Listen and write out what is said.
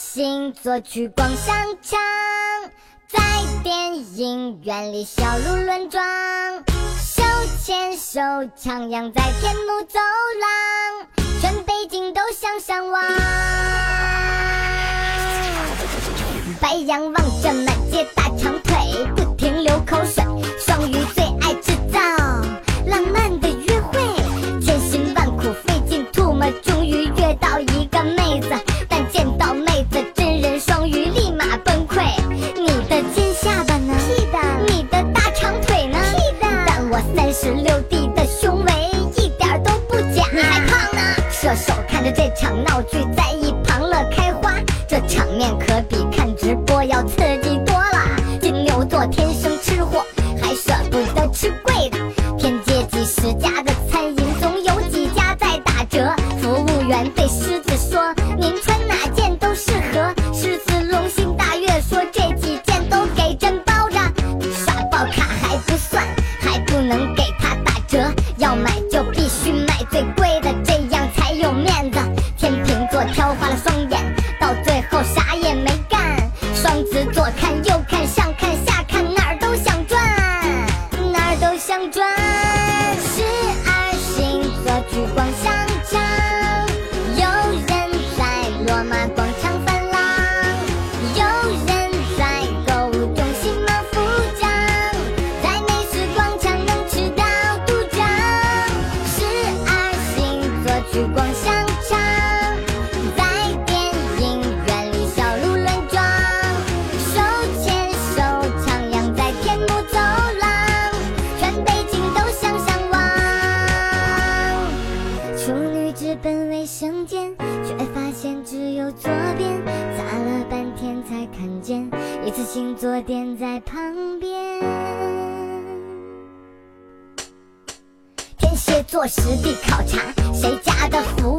星座去逛商场在电影院里小鹿乱撞手牵手徜徉在天幕走廊全北京都想上网。白羊望着满街大长腿不停流口水双射手看着这场闹剧在一旁乐开花。这场面可比看直播要刺激多了。金牛座天生吃货还舍不得吃贵的。天阶几十加瞬间却发现只有左边，砸了半天才看见一次性坐垫在旁边。天蝎座实地考察，谁家的福。